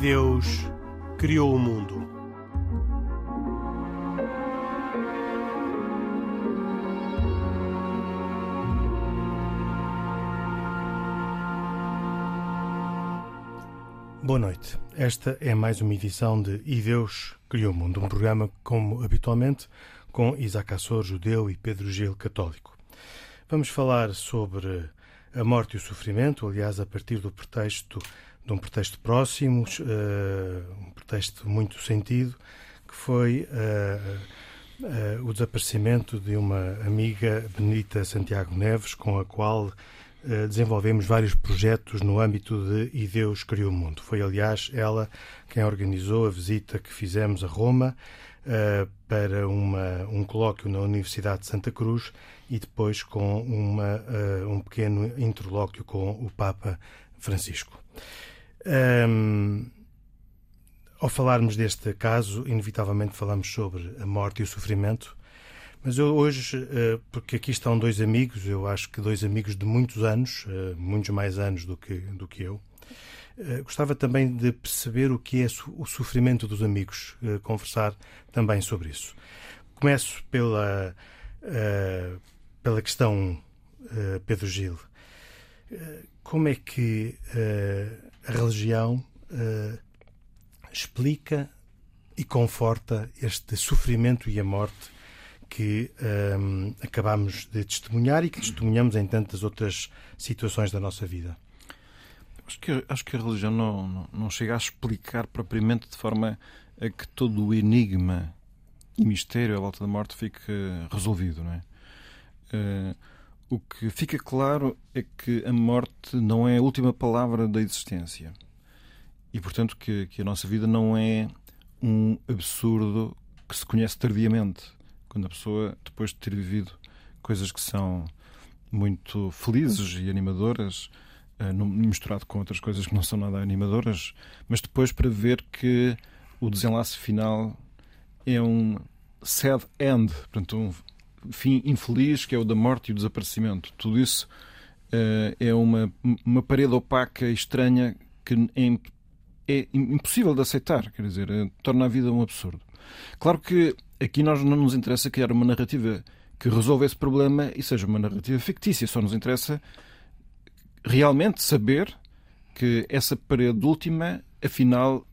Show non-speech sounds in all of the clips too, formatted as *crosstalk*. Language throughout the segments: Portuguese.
Deus criou o mundo. Boa noite. Esta é mais uma edição de E Deus Criou o Mundo, um programa, como habitualmente, com Isaac Assor, judeu, e Pedro Gil, católico. Vamos falar sobre a morte e o sofrimento, aliás, a partir do pretexto de um pretexto próximo, uh, um pretexto muito sentido, que foi uh, uh, o desaparecimento de uma amiga, Benita Santiago Neves, com a qual desenvolvemos vários projetos no âmbito de E Deus Criou o Mundo. Foi, aliás, ela quem organizou a visita que fizemos a Roma para uma, um colóquio na Universidade de Santa Cruz e depois com uma, um pequeno interlóquio com o Papa Francisco. Um, ao falarmos deste caso, inevitavelmente falamos sobre a morte e o sofrimento, mas eu hoje, uh, porque aqui estão dois amigos, eu acho que dois amigos de muitos anos, uh, muitos mais anos do que, do que eu, uh, gostava também de perceber o que é o sofrimento dos amigos, conversar também sobre isso. Começo pela, pela questão, Pedro Gil. como é que a religião uh, explica e conforta este sofrimento e a morte que um, eh, acabamos de testemunhar e que testemunhamos em tantas outras situações da nossa vida. Acho que, acho que a religião não, não, não chega a explicar propriamente de forma a que todo o enigma e mistério à volta da morte fique resolvido, não é? Uh, o que fica claro é que a morte não é a última palavra da existência. E, portanto, que, que a nossa vida não é um absurdo que se conhece tardiamente. Quando a pessoa, depois de ter vivido coisas que são muito felizes e animadoras, uh, misturado com outras coisas que não são nada animadoras, mas depois para ver que o desenlace final é um sad end, portanto, um fim infeliz que é o da morte e o desaparecimento. Tudo isso uh, é uma, uma parede opaca e estranha que é, é impossível de aceitar, quer dizer, uh, torna a vida um absurdo. Claro que aqui nós não nos interessa criar uma narrativa que resolva esse problema e seja uma narrativa fictícia, só nos interessa realmente saber que essa parede última, afinal,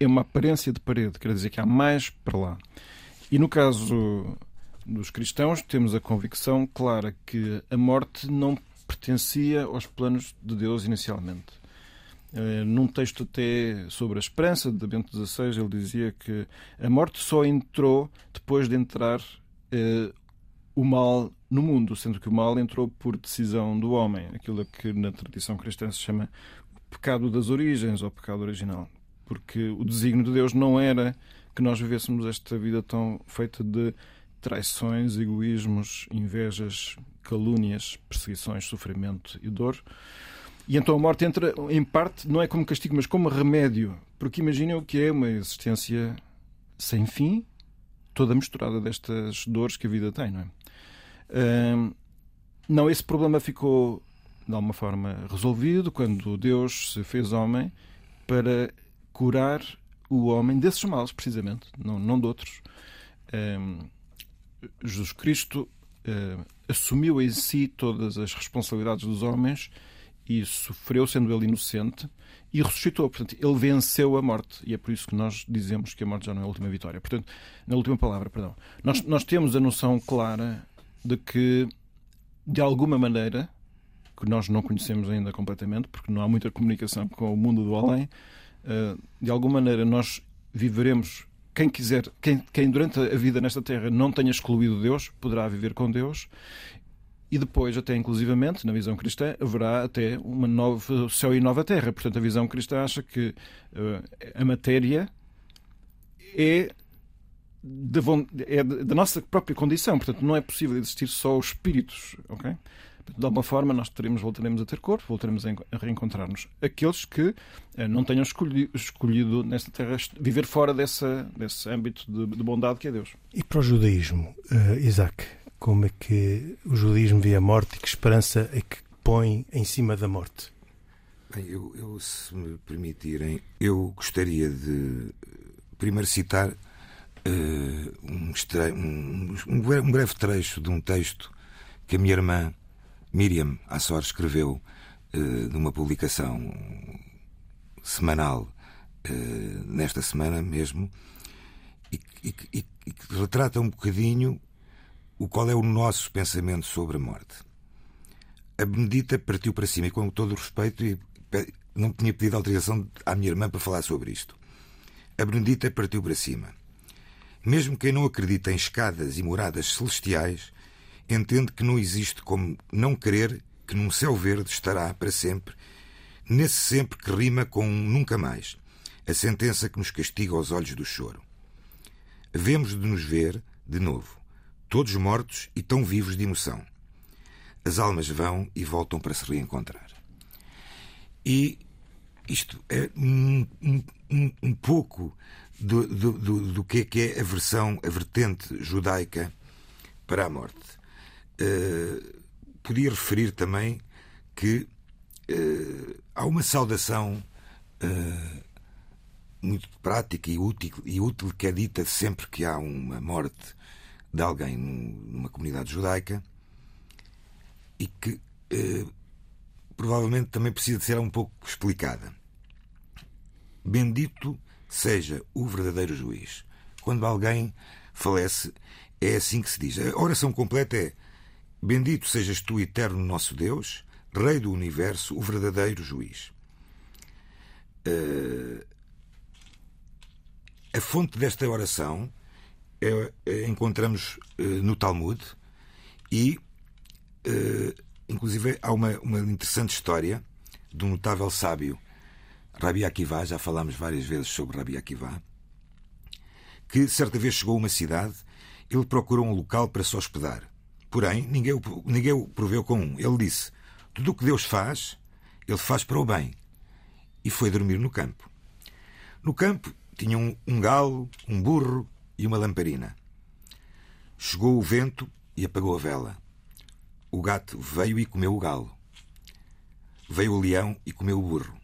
é uma aparência de parede, quer dizer que há mais para lá. E no caso dos cristãos, temos a convicção clara que a morte não pertencia aos planos de Deus inicialmente. Uh, num texto até sobre a esperança de Bento XVI, ele dizia que a morte só entrou depois de entrar uh, o mal no mundo, sendo que o mal entrou por decisão do homem, aquilo que na tradição cristã se chama o pecado das origens ou pecado original. Porque o desígnio de Deus não era que nós vivêssemos esta vida tão feita de traições, egoísmos, invejas, calúnias, perseguições, sofrimento e dor. E então a morte entra, em parte, não é como castigo, mas como remédio. Porque imaginem o que é uma existência sem fim, toda misturada destas dores que a vida tem, não é? não, esse problema ficou, de alguma forma, resolvido quando Deus se fez homem para curar o homem desses males, precisamente, não, não de outros. Jesus Cristo uh, assumiu em si todas as responsabilidades dos homens e sofreu, sendo ele inocente, e ressuscitou. Portanto, ele venceu a morte. E é por isso que nós dizemos que a morte já não é a última vitória. Portanto, na última palavra, perdão. Nós, nós temos a noção clara de que, de alguma maneira, que nós não conhecemos ainda completamente, porque não há muita comunicação com o mundo do além, eh, de alguma maneira nós viveremos quem quiser, quem, quem durante a vida nesta terra não tenha excluído Deus, poderá viver com Deus e depois, até inclusivamente, na visão cristã, haverá até uma nova céu e nova terra. Portanto, a visão cristã acha que uh, a matéria é da, é da nossa própria condição. Portanto, não é possível existir só os espíritos. ok? De alguma forma nós teremos, voltaremos a ter corpo, voltaremos a reencontrar-nos. Aqueles que eh, não tenham escolhido, escolhido, nesta terra viver fora dessa, desse âmbito de, de bondade que é Deus. E para o judaísmo, uh, Isaac, como é que o judaísmo vê a morte e que esperança é que põe em cima da morte? Bem, eu, eu, se me permitirem, eu gostaria de primeiro citar uh, um, um, um, breve trecho de um texto que a minha irmã Miriam Assor escreveu uh, numa publicação semanal uh, nesta semana mesmo e, e, e, e que retrata um bocadinho o qual é o nosso pensamento sobre a morte. A Benedita partiu para cima e, com todo o respeito, não tinha pedido autorização à minha irmã para falar sobre isto. A Benedita partiu para cima. Mesmo quem não acredita em escadas e moradas celestiais, entende que não existe como não crer que num céu verde estará para sempre, nesse sempre que rima com um nunca mais, a sentença que nos castiga aos olhos do choro. Havemos de nos ver, de novo, todos mortos e tão vivos de emoção. As almas vão e voltam para se reencontrar. E isto é um, um, um pouco do, do, do, do, que é que é a versão, a vertente judaica para a morte. Uh, podia referir também que uh, há uma saudação uh, muito prática e útil, e útil que é dita sempre que há uma morte de alguém numa comunidade judaica e que provavelmente também precisa de ser um pouco explicada. Bendito seja o verdadeiro juiz. Quando alguém falece, é assim que se diz. A oração completa é: Bendito sejas tu, eterno nosso Deus, Rei do universo, o verdadeiro juiz. Uh, a fonte desta oração é, é, encontramos uh, no Talmud e, uh, inclusive, há uma, uma interessante história de um notável sábio Rabi Akiva, já falámos várias vezes sobre Rabi Akiva, que certa vez chegou a uma cidade, ele procurou um local para se hospedar. Porém, ninguém ninguém o proveu com um. Ele disse: Tudo o que Deus faz, ele faz para o bem. E foi dormir no campo. No campo tinha um, um galo, um burro e uma lamparina. Chegou o vento e apagou a vela. O gato veio e comeu o galo. Veio o leão e comeu o burro.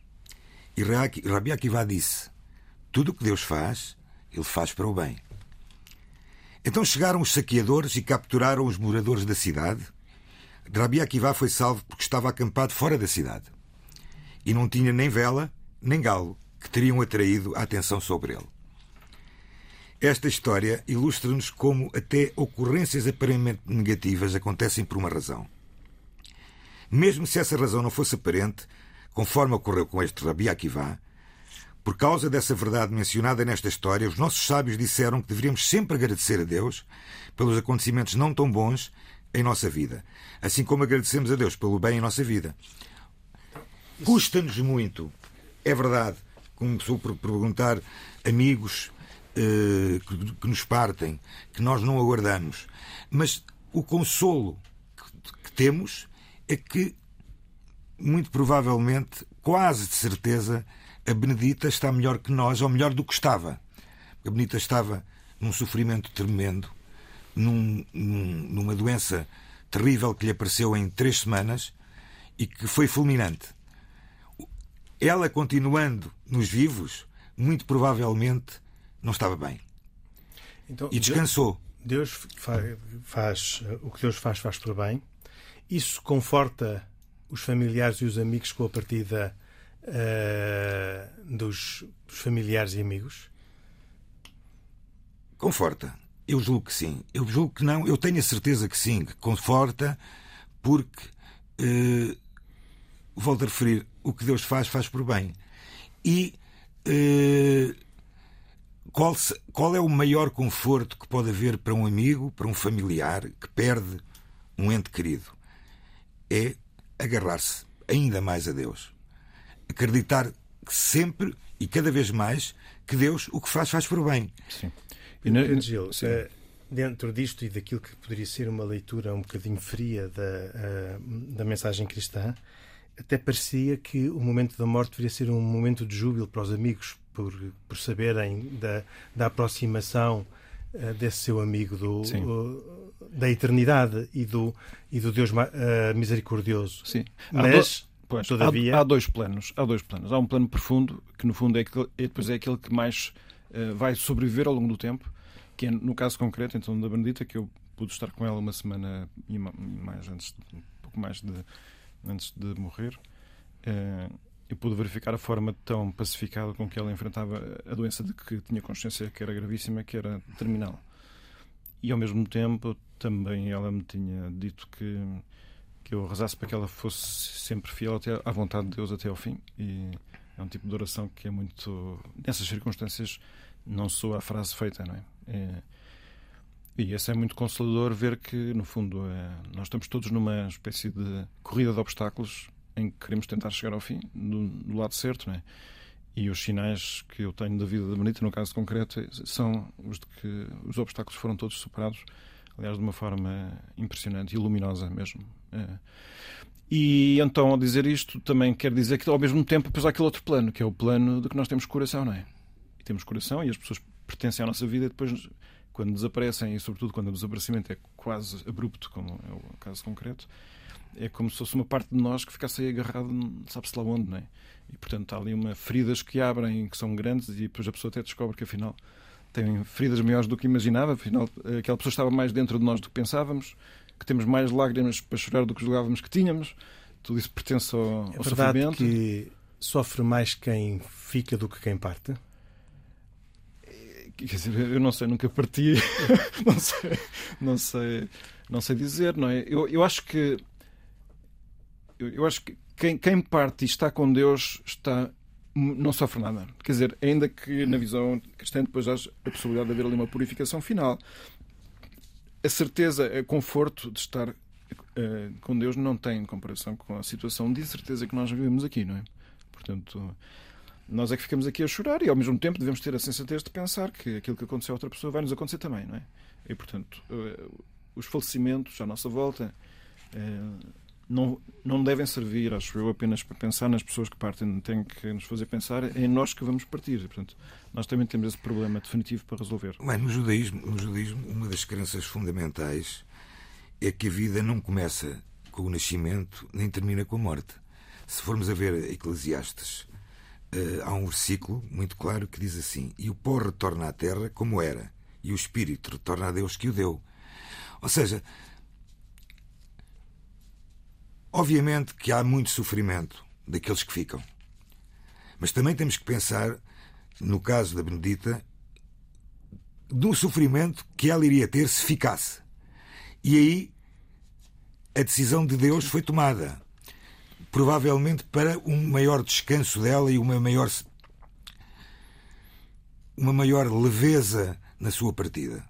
E Rabi Akiva disse: Tudo o que Deus faz, ele faz para o bem. Então chegaram os saqueadores e capturaram os moradores da cidade. Rabi Akiva foi salvo porque estava acampado fora da cidade. E não tinha nem vela, nem galo, que teriam atraído a atenção sobre ele. Esta história ilustra-nos como até ocorrências aparentemente negativas acontecem por uma razão. Mesmo se essa razão não fosse aparente, conforme ocorreu com este Rabi Akiva, por causa dessa verdade mencionada nesta história, os nossos sábios disseram que deveríamos sempre agradecer a Deus pelos acontecimentos não tão bons em nossa vida, assim como agradecemos a Deus pelo bem em nossa vida. Custa-nos muito, é verdade, começou por perguntar amigos eh, que, que, nos partem, que nós não aguardamos, mas o consolo que, que temos é que muito provavelmente, quase de certeza, a Benedita está melhor que nós, ou melhor do que estava. A Benedita estava num sofrimento tremendo, num, num, numa doença terrível que lhe apareceu em três semanas e que foi fulminante. Ela, continuando nos vivos, muito provavelmente não estava bem. Então, e descansou. Deus faz, faz, o que Deus faz, faz por bem. Isso conforta os familiares e os amigos com a partida uh, dos, familiares e amigos? Conforta. Eu julgo que sim. Eu julgo que não. Eu tenho a certeza que sim, que conforta, porque, uh, volto a referir, o que Deus faz, faz por bem. E uh, qual, se, qual é o maior conforto que pode haver para um amigo, para um familiar que perde um ente querido? É agarrar-se ainda mais a Deus. Acreditar sempre e cada vez mais que Deus o que faz, faz por bem. Sim. E no, Gil, sim. Uh, dentro disto e daquilo que poderia ser uma leitura um bocadinho fria da, uh, da mensagem cristã, até parecia que o momento da morte deveria ser um momento de júbilo para os amigos, por, por saberem da, da aproximação uh, desse seu amigo do, da eternidade e do, e do Deus uh, misericordioso. Sim. Mas. Pois, Todavia... há, há, dois planos. Há dois planos. Há um plano profundo, que no fundo é, aquele, é depois é aquele que mais uh, vai sobreviver ao longo do tempo, que é no caso concreto, então, da Benedita, que eu pude estar com ela uma semana e mais antes, um pouco mais de, antes de morrer. Uh, eu pude verificar a forma tão pacificada com que ela enfrentava a doença de que tinha consciência que era gravíssima, que era terminal. E ao mesmo tempo também ela me tinha dito que que eu rezasse para que ela fosse sempre fiel até à vontade de Deus até ao fim. E é um tipo de oração que é muito. Nessas circunstâncias, não sou a frase feita, não é? é... E esse é muito consolador ver que, no fundo, é... nós estamos todos numa espécie de corrida de obstáculos em que queremos tentar chegar ao fim, do, do lado certo, não é? E os sinais que eu tenho da vida da Benita, no caso concreto, são os de que os obstáculos foram todos superados aliás, de uma forma impressionante e luminosa mesmo. É. E então, ao dizer isto, também quer dizer que, ao mesmo tempo, depois há aquele outro plano, que é o plano de que nós temos coração, não é? E temos coração e as pessoas pertencem à nossa vida e depois, quando desaparecem, e sobretudo quando o desaparecimento é quase abrupto, como é o caso concreto, é como se fosse uma parte de nós que ficasse aí agarrado, sabe-se lá onde, não é? E, portanto, há ali uma feridas que abrem, que são grandes, e depois a pessoa até descobre que, afinal, têm feridas maiores do que imaginava, afinal, aquela pessoa estava mais dentro de nós do que pensávamos, que temos mais lágrimas para chorar do que julgávamos que tínhamos. Tudo isso pertence ao, é ao sofrimento. que sofre mais quem fica do que quem parte? Quer dizer, eu não sei, nunca parti, *laughs* não sei, não sei, não sei dizer, não é? Eu, eu acho que eu, eu acho que quem, quem parte e está com Deus está não sofre nada. Quer dizer, ainda que na visão cristã depois haja a possibilidade de haver ali uma purificação final, a certeza, o conforto de estar uh, com Deus não tem comparação com a situação de incerteza que nós vivemos aqui, não é? Portanto, nós é que ficamos aqui a chorar e ao mesmo tempo devemos ter a sensatez de pensar que aquilo que aconteceu a outra pessoa vai nos acontecer também, não é? E portanto, uh, os falecimentos à nossa volta. Uh, não, não devem servir, acho eu, apenas para pensar nas pessoas que partem, tem que nos fazer pensar em nós que vamos partir. Portanto, nós também temos esse problema definitivo para resolver. No, judaísmo, no judaísmo, uma das crenças fundamentais é que a vida não começa com o nascimento nem termina com a morte. Se formos a ver Eclesiastes, eh, há um versículo muito claro que diz assim: E o pó retorna à terra como era, e o espírito retorna a Deus que o deu. Ou seja, Obviamente que há muito sofrimento daqueles que ficam. Mas também temos que pensar, no caso da Benedita, do sofrimento que ela iria ter se ficasse. E aí a decisão de Deus foi tomada. Provavelmente para um maior descanso dela e uma maior uma maior leveza na sua partida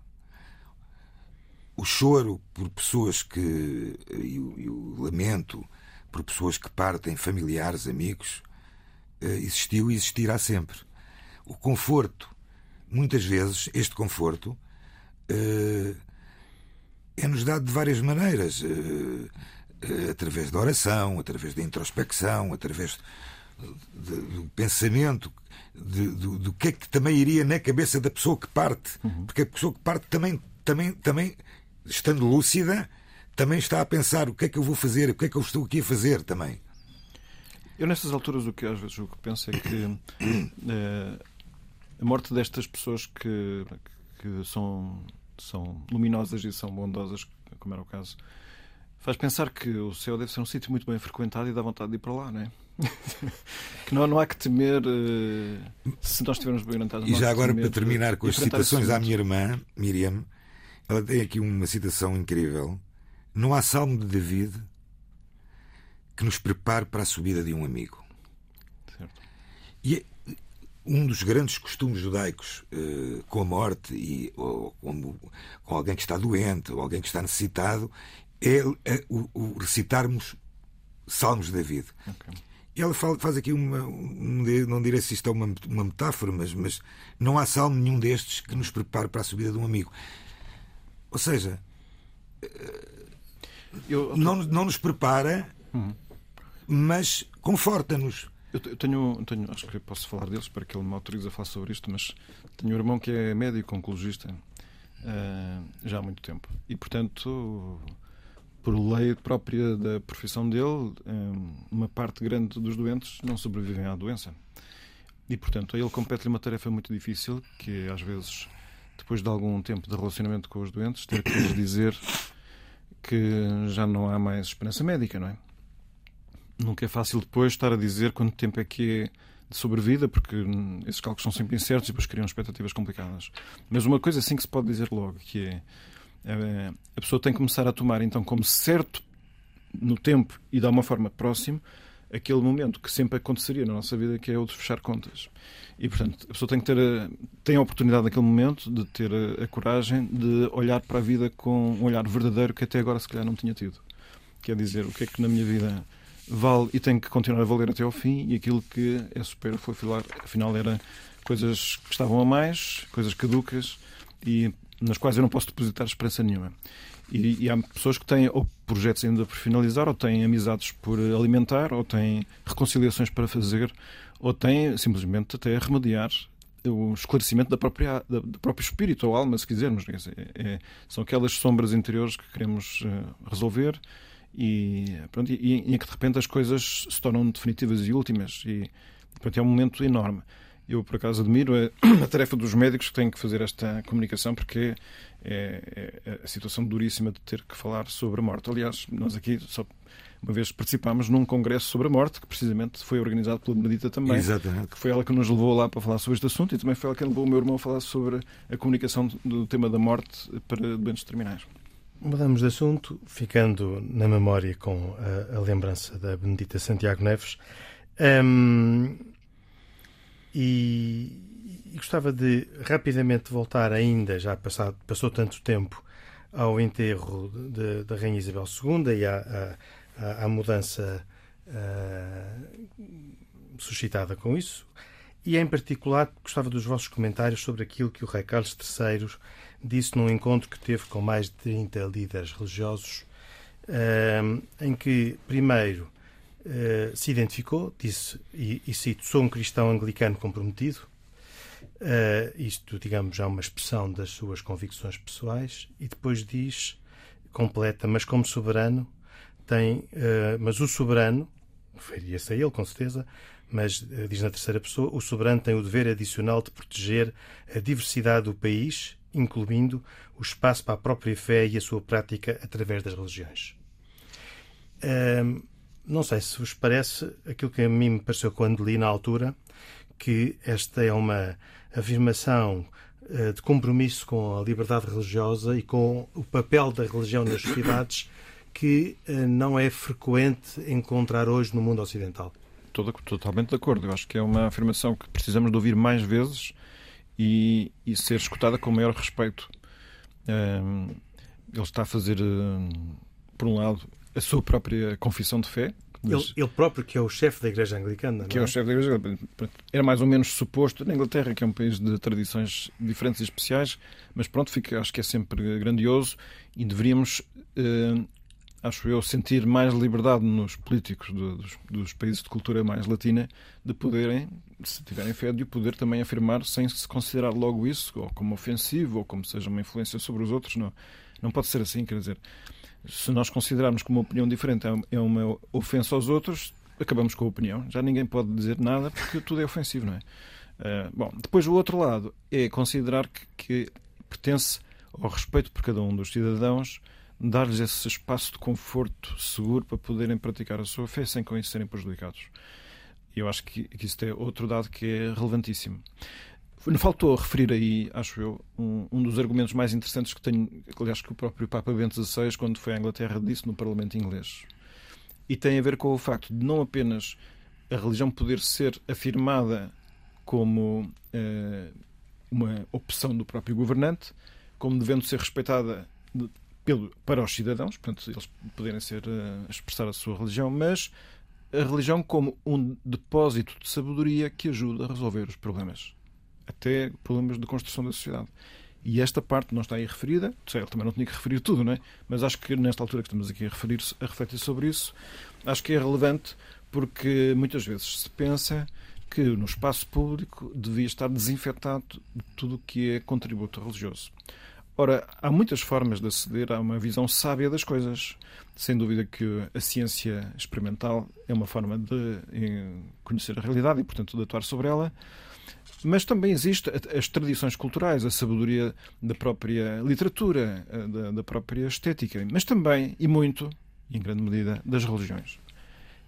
o choro por pessoas que. e o, e o lamento por pessoas que partem, familiares, amigos, eh, existiu e existirá sempre. O conforto, muitas vezes, este conforto eh, é-nos dado de várias maneiras. Eh, através da oração, através da introspecção, através do pensamento do, do que é que também iria na cabeça da pessoa que parte, uhum. porque a pessoa que parte também, também, também estando lúcida, também está a pensar o que é que eu vou fazer, o que é que eu estou aqui a fazer também. Eu, nestas alturas, o que às vezes o que penso é que é, *coughs* a morte destas pessoas que, que são, são luminosas e são bondosas, como era o caso, faz pensar que o céu deve ser um sítio muito bem frequentado e dá vontade de ir para lá, não é? *laughs* que não, não há que temer uh, se nós estivermos bem orientados. E já agora, para terminar com as citações à minha irmã, Miriam, ela tem aqui uma citação incrível. Não há salmo de David que nos prepare para a subida de um amigo. Certo. E é um dos grandes costumes judaicos uh, com a morte e ou, com, com, alguém que está doente ou alguém que está necessitado é uh, o, o, recitarmos salmos de David. Okay. E ela faz aqui uma. Um, não direi se isto é uma, uma metáfora, mas, mas não há salmo nenhum destes que nos prepare para a subida de um amigo. Ou seja, eu, não, não nos prepara, uhum. mas conforta-nos. Eu tenho, tenho, acho que posso falar deles para que ele me autorize a falar sobre isto, mas tenho um irmão que é médico oncologista uh, já há muito tempo. E, portanto, por lei própria da profissão dele, uma parte grande dos doentes não sobrevivem à doença. E, portanto, a ele compete-lhe uma tarefa muito difícil, que é, às vezes, depois de algum tempo de relacionamento com os doentes, ter que lhes dizer que já não há mais esperança médica, não é? Nunca é fácil depois estar a dizer quanto tempo é que é de sobrevida, porque esses cálculos são sempre incertos e depois criam expectativas complicadas. Mas uma coisa assim que se pode dizer logo, que é eh, a pessoa tem que começar a tomar então como certo no tempo e de uma forma próximo aquele momento que sempre aconteceria na nossa vida, que é o de fechar contas. E, portanto, a pessoa tem que ter a, tem a oportunidade naquele momento de ter a, a, coragem de olhar para a vida com um olhar verdadeiro que até agora se calhar não tinha tido. Quer dizer, o que é que na minha vida vale e tem que continuar a valer até ao fim e aquilo que é supérfluo, afinal, era coisas que estavam a mais, coisas caducas e nas quais eu não posso depositar esperança nenhuma. E, e, há pessoas que têm ou projetos ainda por finalizar, ou têm amizades por alimentar, ou têm reconciliações para fazer, ou têm simplesmente até remediar o esclarecimento da própria, da, do próprio espírito ou alma, se quisermos. É, é, são aquelas sombras interiores que queremos uh, resolver e, pronto, e, em que de repente as coisas se tornam definitivas e últimas. E pronto, é um momento enorme. Eu, por acaso, admiro a, *coughs* a, tarefa dos médicos que têm que fazer esta comunicação, porque é, é, a situação duríssima de ter que falar sobre a morte. Aliás, nós aqui só uma vez participámos num congresso sobre a morte, que precisamente foi organizado pela Benedita também. Exatamente. Que foi ela que nos levou lá para falar sobre este assunto e também foi ela que levou o meu irmão a falar sobre a comunicação do tema da morte para doentes terminais. Mudamos de assunto, ficando na memória com a, a lembrança da Benedita Santiago Neves. Um, e, e, gostava de rapidamente voltar ainda, já passado, passou tanto tempo, ao enterro da Rainha Isabel II e à, à, à mudança uh, suscitada com isso. E em particular gostava dos vossos comentários sobre aquilo que o rei Carlos III disse num encontro que teve com mais de 30 líderes religiosos, uh, em que, primeiro, uh, se identificou, disse, e, e cito, sou um cristão anglicano comprometido, Uh, isto, digamos, é uma expressão das suas convicções pessoais, e depois diz, completa, mas como soberano, tem, uh, mas o soberano, referia-se a ele com certeza, mas uh, diz na terceira pessoa, o soberano tem o dever adicional de proteger a diversidade do país, incluindo o espaço para a própria fé e a sua prática através das religiões. não sei se vos parece aquilo que a mim me pareceu quando li na altura, que esta é uma afirmação eh, de compromisso com a liberdade religiosa e com o papel da religião nas sociedades que eh, não é frequente encontrar hoje no mundo ocidental. Totalmente de acordo. Eu acho que é uma afirmação que precisamos de ouvir mais vezes e, e ser escutada com maior respeito. Um, ele está a fazer, por um lado, a sua própria confissão de fé, ele, ele, próprio, que é o chefe da Igreja Anglicana. Que é? é? o chefe da Igreja Anglicana. Era mais ou menos suposto, na Inglaterra, que é um país de tradições diferentes e especiais, mas pronto, fica, acho que é sempre grandioso e deveríamos, eh, acho eu, sentir mais liberdade nos políticos do, dos, dos, países de cultura mais latina de poderem, se tiverem fé, de o poder também afirmar sem se considerar logo isso ou como ofensivo ou como seja uma influência sobre os outros. Não, não pode ser assim, quer dizer se nós considerarmos que uma opinião diferente é, é uma ofensa aos outros, acabamos com a opinião. Já ninguém pode dizer nada porque tudo é ofensivo, não é? Uh, bom, depois o outro lado é considerar que, que, pertence ao respeito por cada um dos cidadãos, dar-lhes esse espaço de conforto seguro para poderem praticar a sua fé sem com isso serem prejudicados. Eu acho que, que isso é outro dado que é relevantíssimo. Faltou referir aí, acho eu, um, um, dos argumentos mais interessantes que tenho, aliás, que o próprio Papa Bento XVI, quando foi à Inglaterra, disse no Parlamento inglês. E tem a ver com o facto de não apenas a religião poder ser afirmada como eh, uma opção do próprio governante, como devendo ser respeitada de, pelo, para os cidadãos, portanto, eles poderem ser, uh, expressar a sua religião, mas a religião como um depósito de sabedoria que ajuda a resolver os problemas até problemas de construção da sociedade. E esta parte não está aí referida, ele também não tinha que referir tudo, não é? mas acho que nesta altura que estamos aqui a, referir, a refletir sobre isso, acho que é relevante porque muitas vezes se pensa que no espaço público devia estar desinfetado de tudo o que é contributo religioso. Ora, há muitas formas de aceder a uma visão sábia das coisas. Sem dúvida que a ciência experimental é uma forma de eh, conhecer a realidade e, portanto, de atuar sobre ela. Mas também existe as tradições culturais, a sabedoria da própria literatura, eh, da, própria estética, mas também, e muito, em grande medida, das religiões,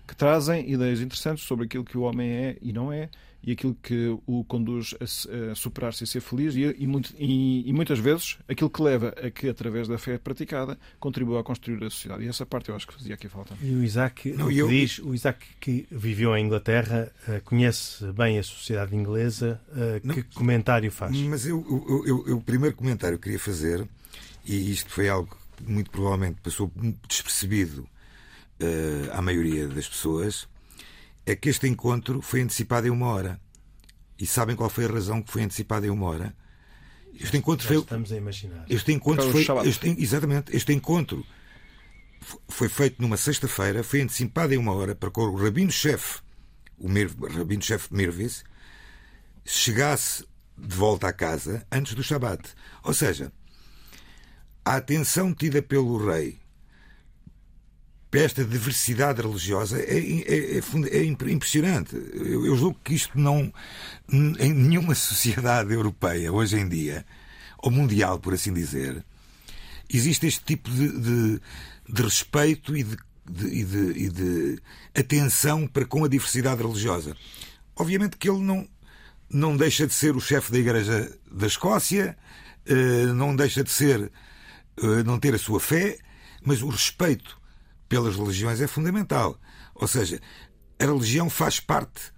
que trazem ideias interessantes sobre aquilo que o homem é e não é, e aquilo que o conduz a, superar-se e ser feliz, e, e, muito, e, e, muitas vezes aquilo que leva a que, através da fé praticada, contribua a construir a sociedade. E essa parte eu acho que fazia aqui falta. E o Isaac, Não, o eu... diz, o Isaac que viveu em Inglaterra, uh, conhece bem a sociedade inglesa, uh, que comentário faz? Mas eu, eu, eu, eu, o primeiro comentário que queria fazer, e isto foi algo que muito provavelmente passou despercebido uh, à maioria das pessoas, é que este encontro foi antecipado em uma hora. E sabem qual foi a razão que foi antecipado em uma hora? Este encontro foi. Estamos a imaginar. Este encontro foi. Este, exatamente. Este encontro foi feito numa sexta-feira, foi antecipado em uma hora para que o rabino-chefe, o rabino-chefe Mirvis, chegasse de volta à casa antes do Shabat. Ou seja, a atenção tida pelo rei esta diversidade religiosa é, é, é, é impressionante. Eu, eu, julgo que isto não. Em nenhuma *laughs* sociedade europeia, hoje em dia, ou mundial, por assim dizer, existe este tipo de, de, de respeito e de, e de, e de atenção para com a diversidade religiosa. Obviamente que ele não, não deixa de ser o chefe da Igreja da Escócia, eh, não deixa de ser. Eh, não ter a sua fé, mas o respeito pelas religiões é fundamental. Ou seja, a religião faz parte,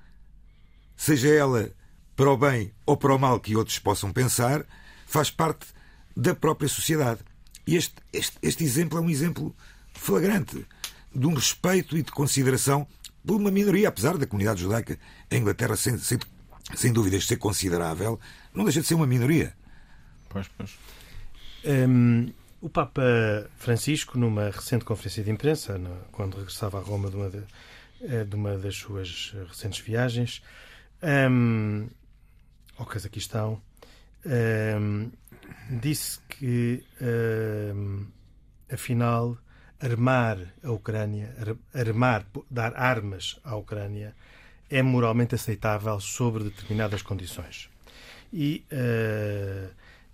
seja ela para o bem ou para o mal que outros possam pensar, faz parte da própria sociedade. E este, este, este exemplo é um exemplo flagrante de um respeito e de consideração por uma minoria, apesar da comunidade judaica em Inglaterra, sem, sem, sem dúvidas, ser considerável, não deixa de ser uma minoria. Pois, pois. Hum, o Papa Francisco, numa recente conferência de imprensa, quando regressava a Roma de uma, de, eh, de uma das suas recentes viagens, um, ao Cazaquistão, um, disse que, um, afinal, armar a Ucrânia, armar, dar armas à Ucrânia, é moralmente aceitável sobre determinadas condições. E, uh,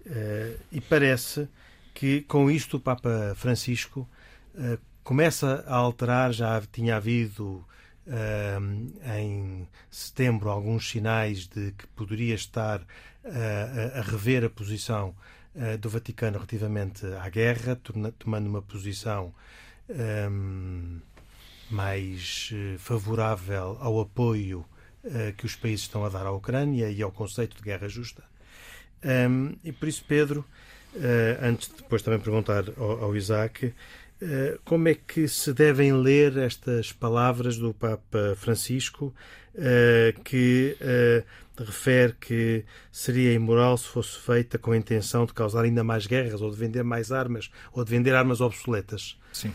uh, e parece que com isto o Papa Francisco uh, começa a alterar, já tinha havido uh, em setembro alguns sinais de que poderia estar uh, a rever a posição do Vaticano relativamente à guerra, tomando uma posição um, mais favorável ao apoio que os países estão a dar à Ucrânia e ao conceito de guerra justa. Um, e por isso, Pedro, antes de depois também perguntar ao, ao Isaac, uh, como é que se devem ler estas palavras do Papa Francisco, uh, que refere que seria imoral se fosse feita com a intenção de causar ainda mais guerras, ou de vender mais armas, ou de vender armas obsoletas? Sim.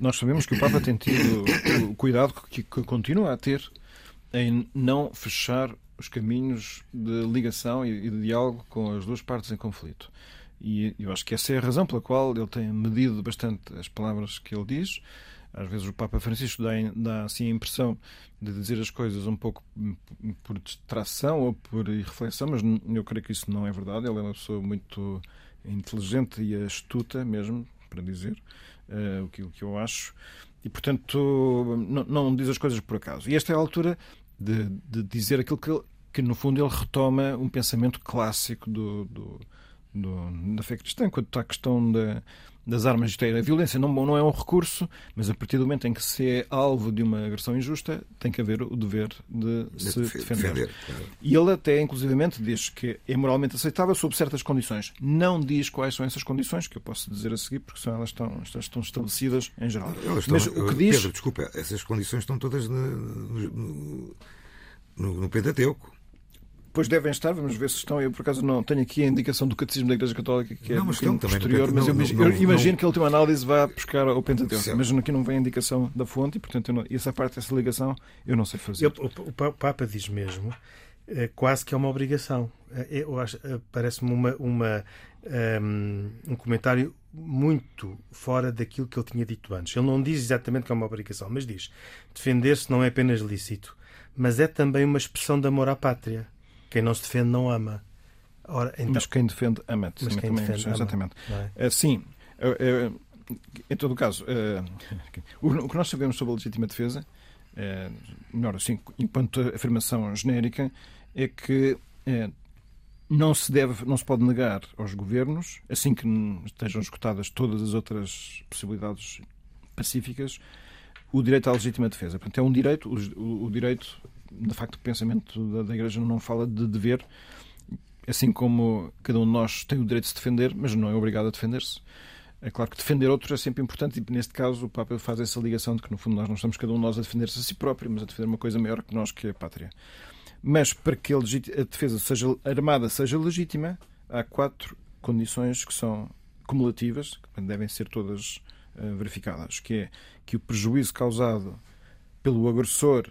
Nós sabemos que o Papa tem tido o cuidado que continua a ter em não fechar os caminhos de ligação e de diálogo com as duas partes em conflito. E eu acho que essa é a razão pela qual ele tem medido bastante as palavras que ele diz. Às vezes o Papa Francisco dá, dá assim a impressão de dizer as coisas um pouco por distração ou por reflexão, mas eu creio que isso não é verdade. Ele é uma pessoa muito inteligente e astuta mesmo, para dizer uh, o, que, que eu acho. E, portanto, não, não diz as coisas por acaso. E esta é a altura de, de dizer aquilo que, que, no fundo, ele retoma um pensamento clássico do, do, do da fé cristã, quanto à questão da, das armas. Isto é, a violência não, não é um recurso, mas a partir do momento em que se é alvo de uma agressão injusta, tem que haver o dever de, de se defender. defender claro. E ele até, inclusivamente, diz que é moralmente aceitável sob certas condições. Não diz quais são essas condições, que eu posso dizer a seguir, porque são elas estão, estão estabelecidas em geral. Estão, mas o que diz... Pedro, desculpa, essas condições estão todas no, no, no, no Pentateuco. Pois devem estar, vamos ver se estão. Eu, por acaso, não tenho aqui a indicação do Catecismo da Igreja Católica, que é não, mas um posterior, mas eu, não, eu não, imagino que a última análise vá buscar o Pentateuco. Mas aqui não vem a indicação da fonte e, portanto, essa parte, essa ligação, eu não sei fazer. Eu, o, o, Papa diz mesmo, é, quase que é uma obrigação. É, eu acho, é, parece-me uma, uma um, um comentário muito fora daquilo que ele tinha dito antes. Ele não diz exatamente que é uma obrigação, mas diz: defender-se não é apenas lícito, mas é também uma expressão de amor à pátria. Quem não se defende não ama. Ora, então... Mas quem defende ama-te. Mas quem defende, ama. Exatamente. É? Sim. Em todo o caso, *laughs* o que nós sabemos sobre a legítima defesa, melhor assim, enquanto afirmação genérica, é que não se deve, não se pode negar aos governos, assim que estejam escutadas todas as outras possibilidades pacíficas, o direito à legítima defesa. Portanto, é um direito, o, o direito, de facto, o pensamento da, da Igreja não fala de dever, assim como cada um de nós tem o direito de se defender, mas não é obrigado a defender-se. É claro que defender outros é sempre importante e neste caso o Papa faz essa ligação de que no fundo nós não estamos cada um de nós a defender-se a si próprio, mas a defender uma coisa maior que nós, que é a pátria. Mas para que a, defesa seja armada seja legítima, há quatro condições que são cumulativas, que devem ser todas uh, verificadas, que é que o prejuízo causado pelo agressor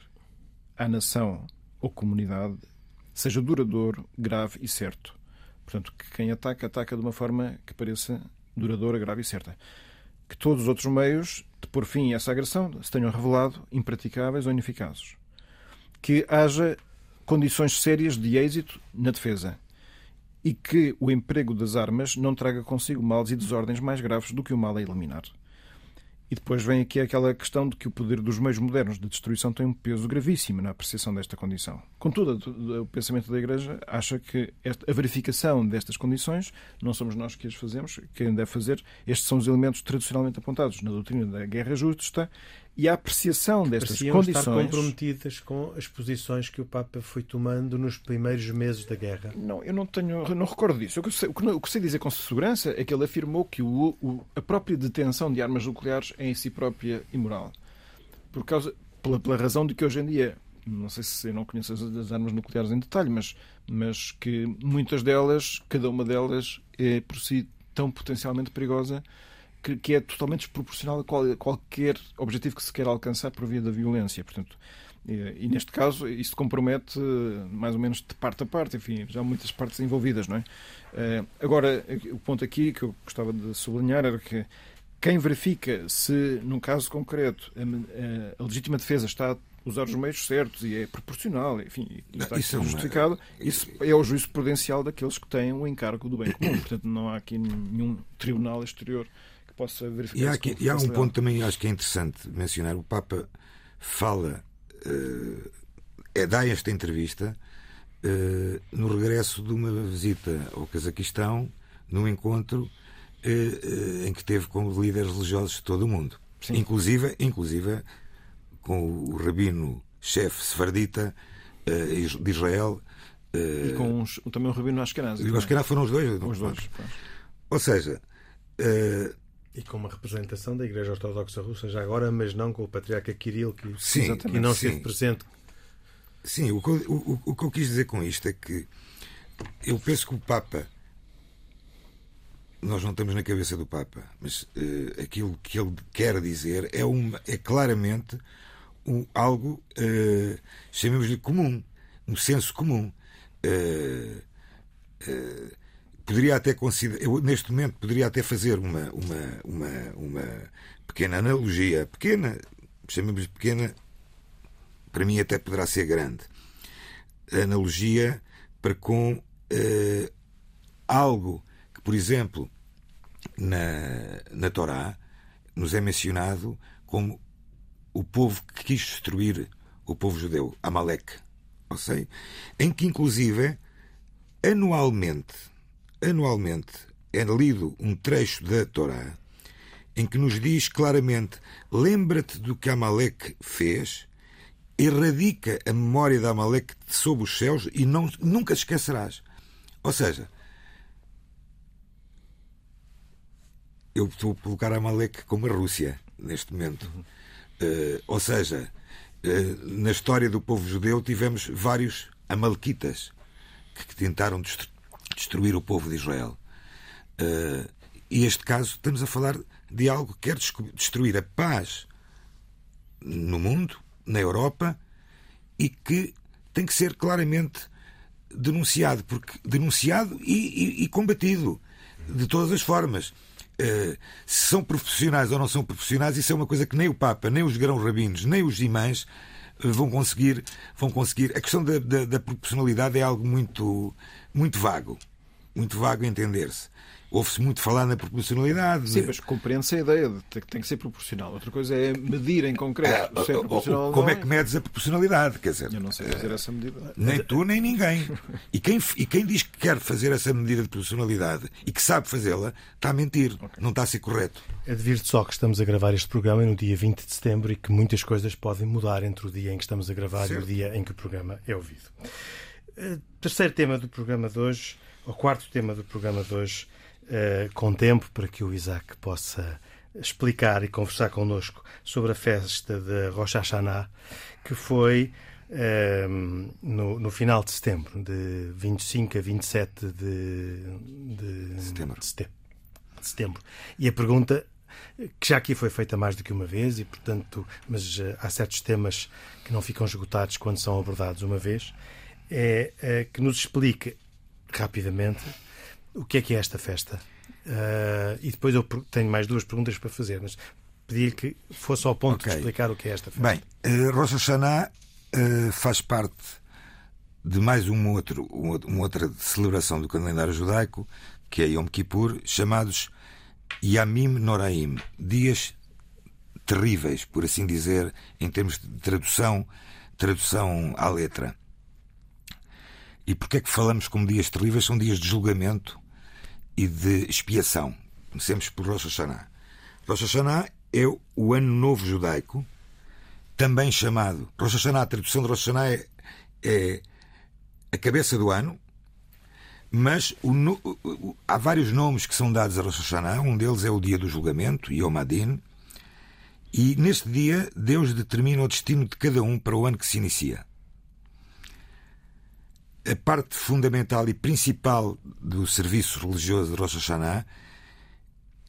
à nação ou comunidade seja duradouro, grave e certo. Portanto, que quem ataca, ataca de uma forma que pareça duradoura, grave e certa. Que todos os outros meios de pôr fim a essa agressão se tenham revelado impraticáveis ou ineficazes. Que haja condições sérias de êxito na defesa e que o emprego das armas não traga consigo males e desordens mais graves do que o mal a eliminar. E depois vem aqui aquela questão de que o poder dos meios modernos de destruição tem um peso gravíssimo na apreciação desta condição. Contudo, o pensamento da Igreja acha que a verificação destas condições não somos nós que as fazemos, quem deve fazer. Estes são os elementos tradicionalmente apontados na doutrina da guerra justa e a apreciação destas Pareciam condições. estar comprometidas com as posições que o Papa foi tomando nos primeiros meses da guerra. Não, eu não tenho, não recordo disso. O que, sei, o que sei dizer com segurança é que ele afirmou que o, o, a própria detenção de armas nucleares é em si própria imoral. Por causa, pela, pela razão de que hoje em dia, não sei se eu não conheço as, as armas nucleares em detalhe, mas, mas que muitas delas, cada uma delas, é por si tão potencialmente perigosa que, que é totalmente desproporcional a, qual, a qualquer objetivo que se quer alcançar por via da violência. Portanto, e, e, neste caso, isso compromete mais ou menos de parte a parte, enfim, já há muitas partes envolvidas, não é? Uh, agora, o ponto aqui que eu gostava de sublinhar era que quem verifica se, num caso concreto, a, a legítima defesa está a usar os meios certos e é proporcional, enfim, e está isso é justificado, isso é o juízo prudencial daqueles que têm o encargo do bem comum. Portanto, não há aqui nenhum tribunal exterior possa verificar. E há, aqui, e há um ponto também acho que é interessante mencionar. O Papa fala, uh, é, dá esta entrevista uh, no regresso de uma visita ao Cazaquistão, num encontro uh, em que teve com líderes religiosos de todo o mundo. Sim. Inclusive, inclusive com o rabino chefe sefardita de Israel. e com os, também o rabino Ashkenazi. E o Ashkenazi foram os dois. Os dois. Ou seja, e com uma representação da Igreja Ortodoxa Russa já agora, mas não com o patriarca Kirill, que, sim, que não esteve presente. Sim, o que, eu, o, o que eu quis dizer com isto é que eu penso que o Papa. Nós não estamos na cabeça do Papa, mas uh, aquilo que ele quer dizer é, uma, é claramente um, algo, uh, chamemos-lhe comum, um senso comum. Uh, poderia até considerar, eu neste momento poderia até fazer uma, uma, uma, uma pequena analogia, pequena, chamamos pequena, para mim até poderá ser grande, analogia para com uh, algo que, por exemplo, na, na Torá nos é mencionado como o povo que quis destruir o povo judeu, Amalek, ou sei, em que inclusive anualmente anualmente é lido um trecho da Torá em que nos diz claramente: lembra-te do que Amaleque fez, erradica a memória de Amaleque sob os céus e não, nunca esquecerás. Ou seja, eu estou a colocar Amaleque como a Rússia neste momento. Uh, ou seja, uh, na história do povo judeu tivemos vários Amalequitas que tentaram destruir o povo de Israel. Uh, e este caso, estamos a falar de algo que quer destruir a paz no mundo, na Europa, e que tem que ser claramente denunciado, porque denunciado e, e, e combatido. de todas as formas. Uh, se são profissionais ou não são profissionais, isso é uma coisa que nem o Papa, nem os grão-rabinos, nem os imãs vão conseguir, vão conseguir. A questão da, da, da proporcionalidade é algo muito, muito vago. Muito vago entender-se. Ouve-se muito falar na proporcionalidade. Sim, mas compreende-se a ideia de que tem que ser proporcional. Outra coisa é medir em concreto. É, se é proporcional como é que medes a proporcionalidade? Quer dizer, eu não sei fazer essa medida. Nem tu, nem ninguém. E quem, e quem diz que quer fazer essa medida de proporcionalidade e que sabe fazê-la, está a mentir. Okay. Não está a ser correto. Advirto só que estamos a gravar este programa no dia 20 de setembro e que muitas coisas podem mudar entre o dia em que estamos a gravar certo. e o dia em que o programa é ouvido. Uh, terceiro tema do programa de hoje, o quarto tema do programa de hoje, uh, com tempo para que o Isaac possa explicar e conversar connosco sobre a festa de Rosh Hashanah, que foi uh, no, no, final de setembro, de 25 a 27 de, de setembro. De setembro. E a pergunta que já aqui foi feita mais do que uma vez e portanto mas há certos temas que não ficam esgotados quando são abordados uma vez é, é que nos explique rapidamente o que é que é esta festa? Uh, e depois eu tenho mais duas perguntas para fazer, mas pedir que fosse ao ponto okay. de explicar o que é esta festa. Bem, uh, Rosh Hashanah uh, faz parte de mais um outro, uma outra celebração do calendário judaico, que é Yom Kippur, chamados Yamim Noraim, dias terríveis, por assim dizer, em termos de tradução, tradução à letra. E porquê é que falamos como dias terríveis? São dias de julgamento e de expiação. Comecemos por Rosh Hashanah. Rosh Hashanah é o ano novo judaico, também chamado. Rosh Hashanah, a tradução de Rosh Hashanah é, é a cabeça do ano, mas o, o, há vários nomes que são dados a Rosh Hashanah. Um deles é o dia do julgamento, Yom Adin. E neste dia, Deus determina o destino de cada um para o ano que se inicia a parte fundamental e principal do serviço religioso de Rosh Hashanah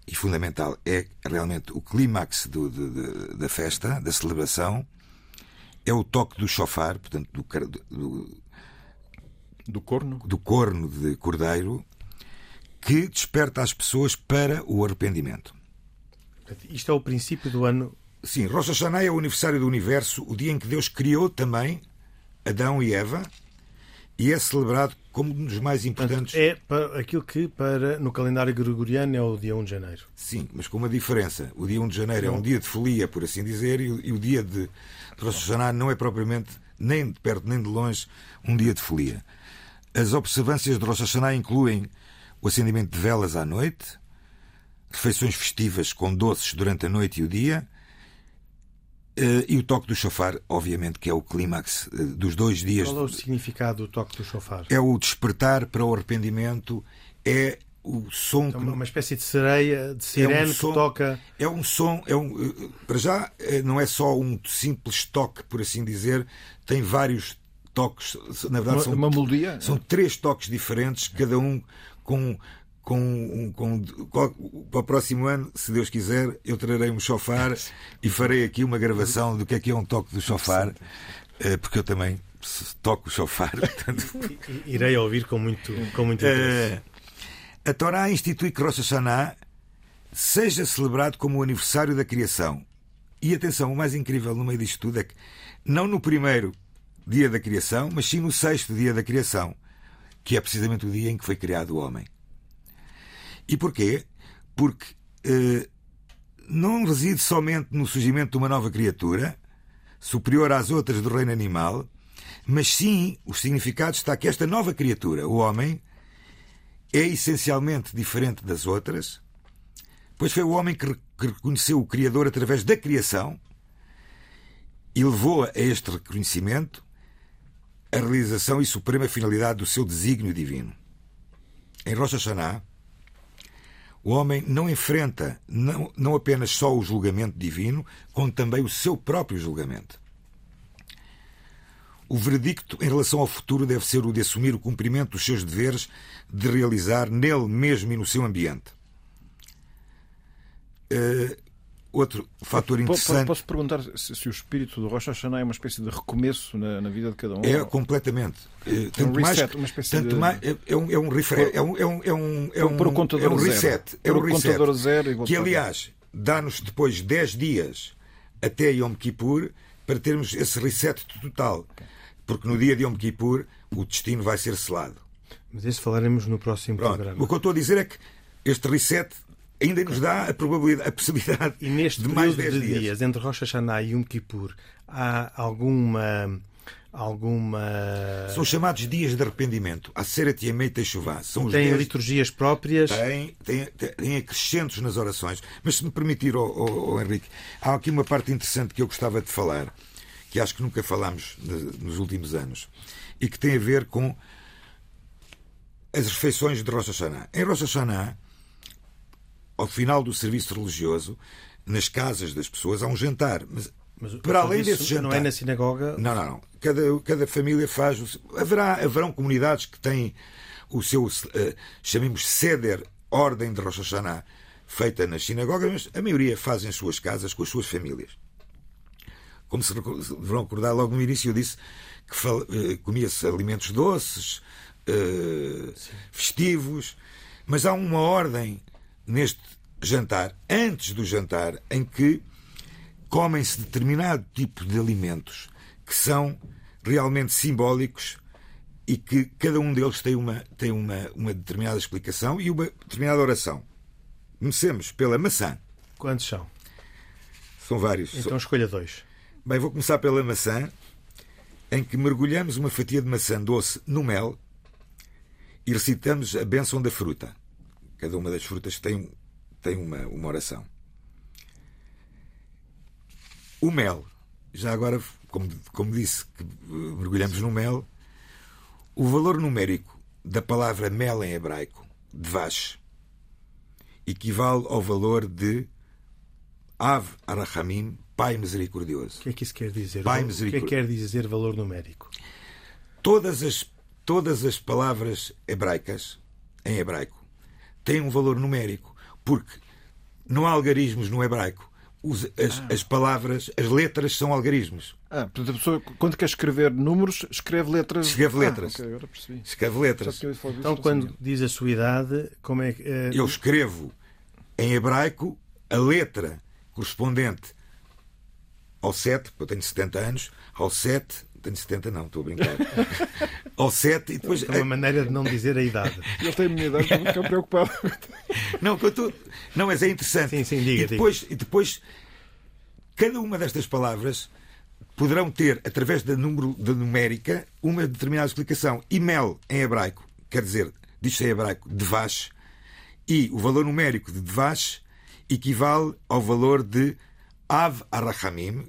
e fundamental é realmente o clímax da festa, da celebração, é o toque do chofar, portanto, do, do, do corno, do corno de cordeiro, que desperta as pessoas para o arrependimento. Isto é o princípio do ano. Sim, Rosh Hashanah é o aniversário do universo, o dia em que Deus criou também Adão e Eva e é celebrado como um dos mais importantes. é para aquilo que para no calendário gregoriano é o dia 1 de janeiro. Sim, mas com uma diferença. O dia 1 de janeiro é um dia de folia, por assim dizer, e o, e o dia de, Rosh Hashanah não é propriamente, nem de perto nem de longe, um dia de folia. As observâncias de Rosh Hashanah incluem o acendimento de velas à noite, refeições festivas com doces durante a noite e o dia, e o toque do chofar, obviamente, que é o clímax uh, dos dois dias. Qual é o significado do toque do chofar? É o despertar para o arrependimento, é o som. Então, uma espécie de sereia, de sirene é um som, que toca. É um som, é um, uh, para já, não é só um simples toque, por assim dizer, tem vários toques. Na verdade, uma, são, uma melodia? São três toques diferentes, cada um com com, com, com, para o próximo ano, se Deus quiser, eu trarei um chofar e farei aqui uma gravação do que é que é um toque do chofar, eh, porque eu também toco o chofar. *laughs* Portanto... Irei ouvir com muito, com muito interesse. Eh, a Torá institui que Rosh Hashanah seja celebrado como o aniversário da criação. E atenção, o mais incrível no meio disto tudo é que não no primeiro dia da criação, mas sim no sexto dia da criação, que é precisamente o dia em que foi criado o homem. E porquê? Porque eh, não reside somente no surgimento de uma nova criatura, superior às outras do reino animal, mas sim o significado está que esta nova criatura, o homem, é essencialmente diferente das outras, pois foi o homem que reconheceu o Criador através da criação e levou a este reconhecimento a realização e suprema finalidade do seu desígnio divino. Em Rosh Hashanah, o homem não enfrenta não, não apenas só o julgamento divino, como também o seu próprio julgamento. O veredicto em relação ao futuro deve ser o de assumir o cumprimento dos seus deveres, de realizar nele mesmo e no seu ambiente. Uh, outro fator interessante. Posso perguntar se, se, o espírito do Rosh Hashanah é uma espécie de recomeço na, na vida de cada um? É, completamente. É tanto um reset, mais, uma espécie tanto de... mais, é, é, um, é um refresh, é um, é um, é um, é um, é um reset. Zero. É um reset. contador zero que, aliás, dá-nos depois 10 dias até Yom Kippur para termos esse reset total. Porque no dia de Yom Kippur o destino vai ser selado. Mas isso falaremos no próximo Pronto. programa. O que eu estou a dizer é que este reset ainda nos dá a probabilidade, a possibilidade e neste de mais 10 de dias. dias. entre Rosh Hashanah e Yom Kippur há alguma alguma são chamados dias de arrependimento a Seret Yemei Teshuvah são têm dias... liturgias próprias tem, tem, tem acrescentos nas orações mas se me permitir oh, oh, oh, Henrique há aqui uma parte interessante que eu gostava de falar que acho que nunca falámos nos últimos anos e que tem a ver com as refeições de Rosh Hashanah em Rosh Hashanah ao final do serviço religioso, nas casas das pessoas, há um jantar. Mas, mas para além desse jantar. Não é na sinagoga? Não, não, não. Cada, cada família faz. O, haverá, haverão comunidades que têm o seu, uh, chamemos Seder, ordem de Rosh Hashanah, feita nas sinagogas, mas a maioria faz em suas casas com as suas famílias. Como se deverão recordar, logo no início eu disse que uh, comia-se alimentos doces, uh, festivos, mas há uma ordem neste jantar, antes do jantar, em que comem-se determinado tipo de alimentos que são realmente simbólicos e que cada um deles tem uma, tem uma, uma determinada explicação e uma determinada oração. Comecemos pela maçã. Quantos são? São vários. Então escolha dois. Bem, vou começar pela maçã, em que mergulhamos uma fatia de maçã doce no mel e recitamos a bênção da fruta. Cada uma das frutas tem, tem uma, uma oração. O mel, já agora, como, como disse, que mergulhamos no mel, o valor numérico da palavra mel em hebraico, dvash, equivale ao valor de Av Arachamim, Pai Misericordioso. O que é que isso quer dizer? Pai O que é que quer dizer valor numérico? Todas as, todas as palavras hebraicas, em hebraico, têm um valor numérico, porque não há algarismos no hebraico. As, ah. as, palavras, as letras são algarismos. Ah, portanto, a pessoa, quando quer escrever números, escreve letras. Escreve letras. Ah, okay, agora percebi. Escreve letras. Então, quando diz a sua idade, como é que. Uh... Eu escrevo em hebraico a letra correspondente ao 7, eu tenho 70 anos, ao 7 tenho 70, não, estou a brincar. *laughs* Ao 7 e depois. É uma maneira de não dizer a idade. *laughs* Ele tem a minha idade, estou ficar preocupado. *laughs* Não, que eu estou. Não, mas é interessante. Sim, sim, diga. E depois, diga. E depois cada uma destas palavras poderão ter, através da, número, da numérica, uma determinada explicação. E mel, em hebraico, quer dizer, diz-se em hebraico, devash, e o valor numérico de devash equivale ao valor de Av Arachamim,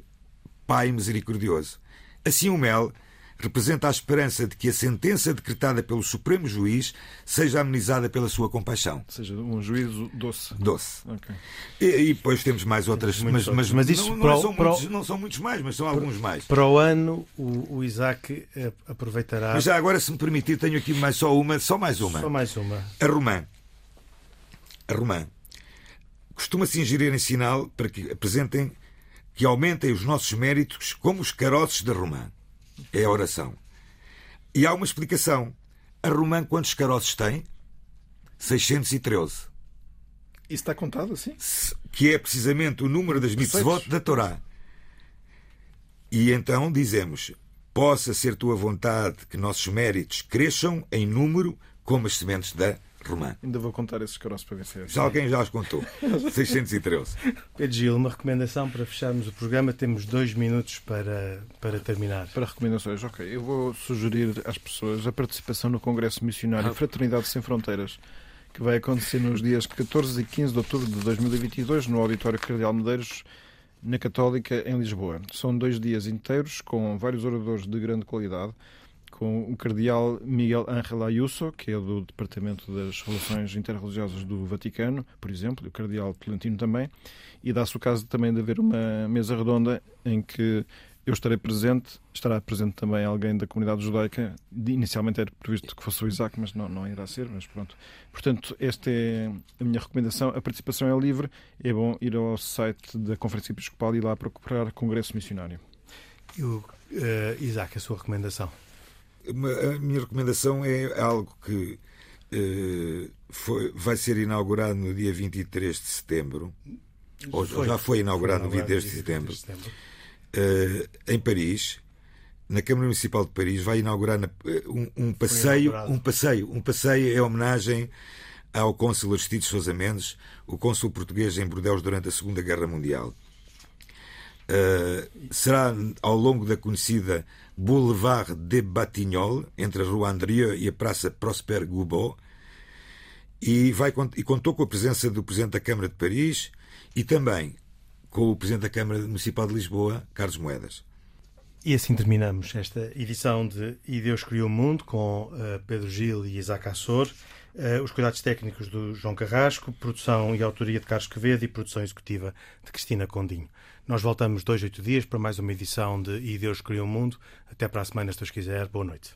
Pai Misericordioso. Assim, o mel representa a esperança de que a sentença decretada pelo Supremo Juiz seja amenizada pela sua compaixão. Ou seja, um juízo doce. Doce. Okay. E, e, depois temos mais outras, mas, mas, mas isso não, não, não, são muitos, não, são muitos, mais, mas são alguns mais. Para o ano, o, o Isaac aproveitará. Mas já agora, se me permitir, tenho aqui mais só uma, só mais uma. Só mais uma. A romã. A romã. Costuma-se ingerir em sinal para que apresentem que aumentem os nossos méritos como os caroços da romã. É a oração. E há uma explicação. A romã quantos caroços tem? 613. Isso está contado assim? Que é precisamente o número das mitzvot da Torá. E então dizemos: Possa ser tua vontade que nossos méritos cresçam em número como as sementes da romã. Ainda vou contar esses caroços para ver se é Já alguém já os contou. 613. Pedro Gil, uma recomendação para fecharmos o programa. Temos dois minutos para, para terminar. Para recomendações, ok. Eu vou sugerir às pessoas a participação no Congresso Missionário ah. Fraternidade Sem Fronteiras, que vai acontecer nos dias 14 e 15 de outubro de 2022 no Auditório Cardeal Medeiros, na Católica, em Lisboa. São dois dias inteiros com vários oradores de grande qualidade com o cardeal Miguel Ángel Ayuso, que é do Departamento das Relações Interreligiosas do Vaticano, por exemplo, e o cardeal Tolentino também, e dá-se o caso também de haver uma mesa redonda em que eu estarei presente, estará presente também alguém da comunidade judaica. Inicialmente era previsto que fosse o Isaac, mas não, não irá ser, mas pronto. Portanto, esta é a minha recomendação. A participação é livre, é bom ir ao site da Conferência Episcopal e lá procurar Congresso Missionário. E o, uh, Isaac, a sua recomendação? A minha recomendação é algo que uh, foi, vai ser inaugurado no dia 23 de setembro, ou já foi inaugurado, foi inaugurado no 23 de setembro. De setembro uh, em Paris, na Câmara Municipal de Paris, vai inaugurar na, eh, um, um, passeio, um passeio, um passeio em homenagem ao cônsul Aristides Sousa Mendes, o cônsul português em Bordeaux durante a Segunda Guerra Mundial. Uh, será ao longo da conhecida Boulevard de Batignolles, entre a Rua Andrieux e a Praça Prosper Goubot, e, vai, e contou com a presença do Presidente da Câmara de Paris e também com o Presidente da Câmara Municipal de Lisboa, Carlos Moedas. E assim terminamos esta edição de E Deus Criou o Mundo com uh, Pedro Gil e Isaac Assor, uh, os cuidados técnicos do João Carrasco, produção e autoria de Carlos Quevedo e produção executiva de Cristina Condinho. Nós voltamos dois, oito dias para mais uma edição de E Deus Criou o Mundo. Até para a semana, se Deus quiser. Boa noite.